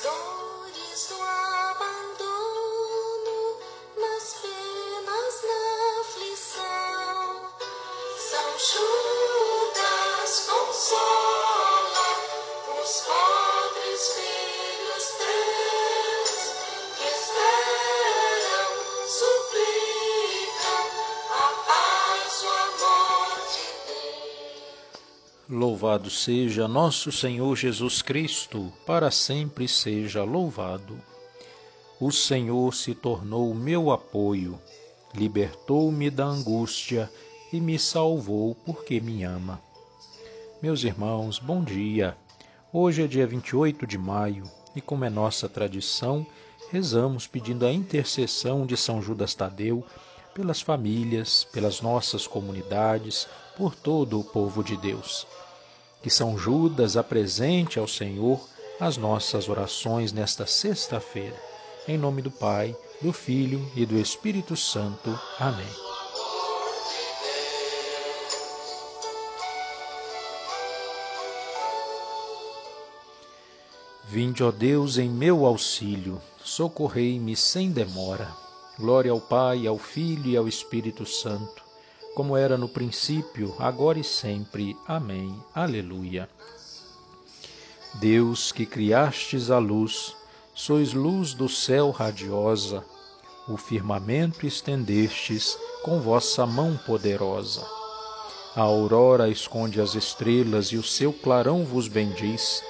stories louvado seja nosso Senhor Jesus Cristo, para sempre seja louvado. O Senhor se tornou meu apoio, libertou-me da angústia e me salvou porque me ama. Meus irmãos, bom dia. Hoje é dia 28 de maio e, como é nossa tradição, rezamos pedindo a intercessão de São Judas Tadeu pelas famílias, pelas nossas comunidades, por todo o povo de Deus. Que São Judas apresente ao Senhor as nossas orações nesta sexta-feira. Em nome do Pai, do Filho e do Espírito Santo. Amém. Vinde, ó Deus, em meu auxílio, socorrei-me sem demora. Glória ao Pai, ao Filho e ao Espírito Santo, como era no princípio, agora e sempre. Amém. Aleluia. Deus que criastes a luz, sois luz do céu radiosa, o firmamento estendestes com vossa mão poderosa. A aurora esconde as estrelas e o seu clarão vos bendiz.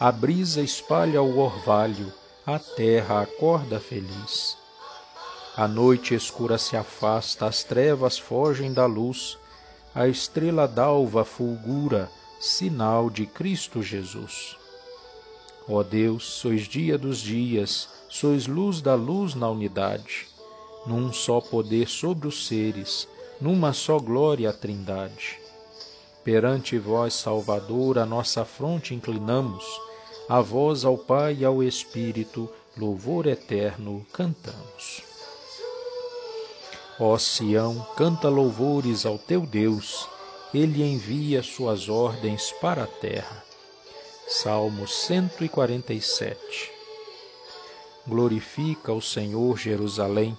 A brisa espalha o orvalho, a terra acorda feliz. A noite escura se afasta, as trevas fogem da luz, a estrela d'alva fulgura, sinal de Cristo Jesus. Ó Deus, sois dia dos dias, sois luz da luz na unidade, num só poder sobre os seres, numa só glória a trindade. Perante vós, Salvador, a nossa fronte inclinamos, a vós, ao Pai e ao Espírito, louvor eterno cantamos. Ó Sião, canta louvores ao teu Deus, ele envia suas ordens para a terra. Salmo 147 Glorifica o Senhor Jerusalém,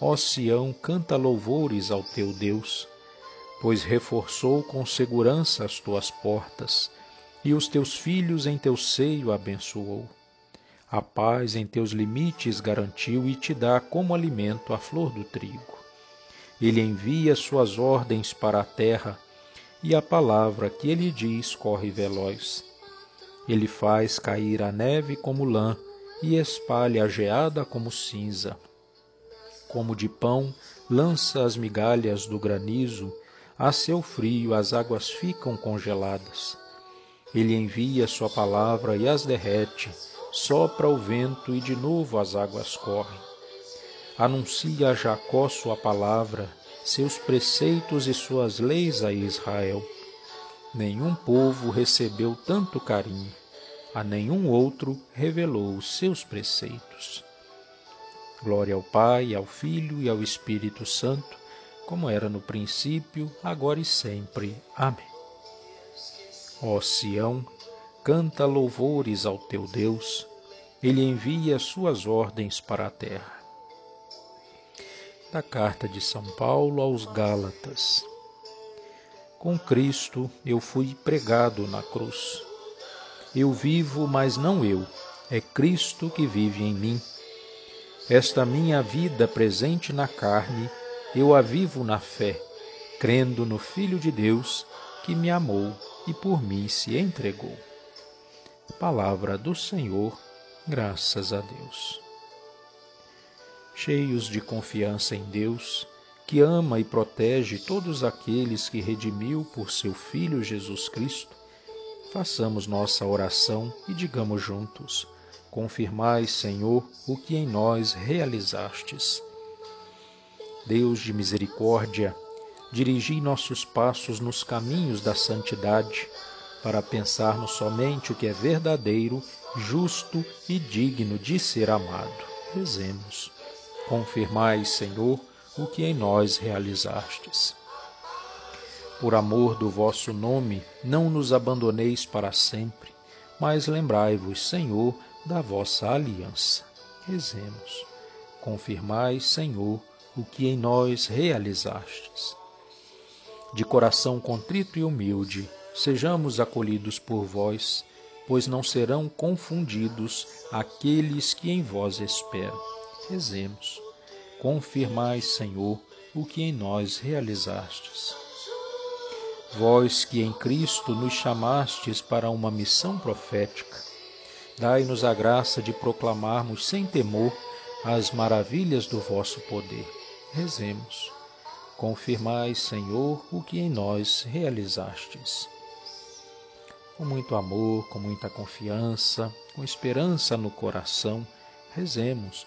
ó Sião, canta louvores ao teu Deus, pois reforçou com segurança as tuas portas, e os teus filhos em teu seio abençoou. A paz em teus limites garantiu e te dá como alimento a flor do trigo. Ele envia suas ordens para a terra, e a palavra que ele diz corre veloz. Ele faz cair a neve como lã e espalha a geada como cinza. Como de pão, lança as migalhas do granizo, a seu frio as águas ficam congeladas. Ele envia sua palavra e as derrete, sopra o vento e de novo as águas correm anuncia a Jacó sua palavra, seus preceitos e suas leis a Israel. Nenhum povo recebeu tanto carinho, a nenhum outro revelou os seus preceitos. Glória ao Pai, ao Filho e ao Espírito Santo, como era no princípio, agora e sempre. Amém. Ó Sião, canta louvores ao teu Deus, ele envia suas ordens para a terra da carta de São Paulo aos Gálatas. Com Cristo eu fui pregado na cruz. Eu vivo, mas não eu, é Cristo que vive em mim. Esta minha vida presente na carne, eu a vivo na fé, crendo no Filho de Deus que me amou e por mim se entregou. Palavra do Senhor, graças a Deus cheios de confiança em Deus, que ama e protege todos aqueles que redimiu por seu Filho Jesus Cristo, façamos nossa oração e digamos juntos: Confirmai, Senhor, o que em nós realizastes. Deus de misericórdia, dirigi nossos passos nos caminhos da santidade, para pensarmos somente o que é verdadeiro, justo e digno de ser amado. Rezemos. Confirmai, Senhor, o que em nós realizastes. Por amor do vosso nome, não nos abandoneis para sempre, mas lembrai-vos, Senhor, da vossa aliança. Rezemos. Confirmai, Senhor, o que em nós realizastes. De coração contrito e humilde, sejamos acolhidos por vós, pois não serão confundidos aqueles que em vós esperam rezemos. Confirmai, Senhor, o que em nós realizastes. Vós que em Cristo nos chamastes para uma missão profética, dai-nos a graça de proclamarmos sem temor as maravilhas do vosso poder. Rezemos. Confirmai, Senhor, o que em nós realizastes. Com muito amor, com muita confiança, com esperança no coração, rezemos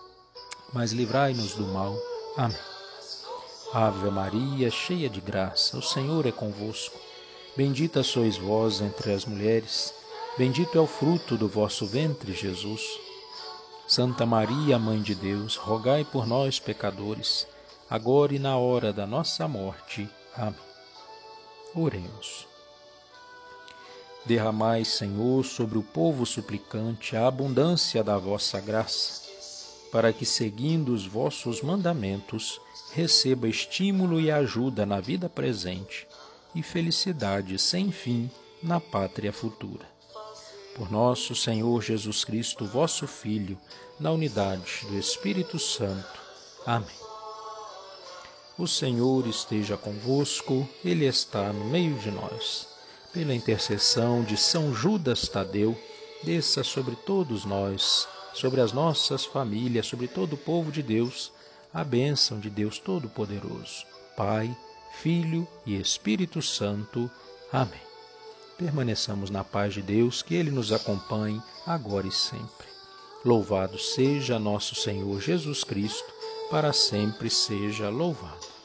mas livrai-nos do mal. Amém. Ave Maria, cheia de graça, o Senhor é convosco. Bendita sois vós entre as mulheres, bendito é o fruto do vosso ventre, Jesus. Santa Maria, Mãe de Deus, rogai por nós, pecadores, agora e na hora da nossa morte. Amém. Oremos. Derramai, Senhor, sobre o povo suplicante a abundância da vossa graça, para que, seguindo os vossos mandamentos, receba estímulo e ajuda na vida presente e felicidade sem fim na pátria futura. Por nosso Senhor Jesus Cristo, vosso Filho, na unidade do Espírito Santo. Amém. O Senhor esteja convosco, Ele está no meio de nós. Pela intercessão de São Judas Tadeu, desça sobre todos nós, sobre as nossas famílias, sobre todo o povo de Deus, a bênção de Deus Todo-Poderoso, Pai, Filho e Espírito Santo. Amém. Permaneçamos na paz de Deus, que Ele nos acompanhe agora e sempre. Louvado seja nosso Senhor Jesus Cristo, para sempre seja louvado.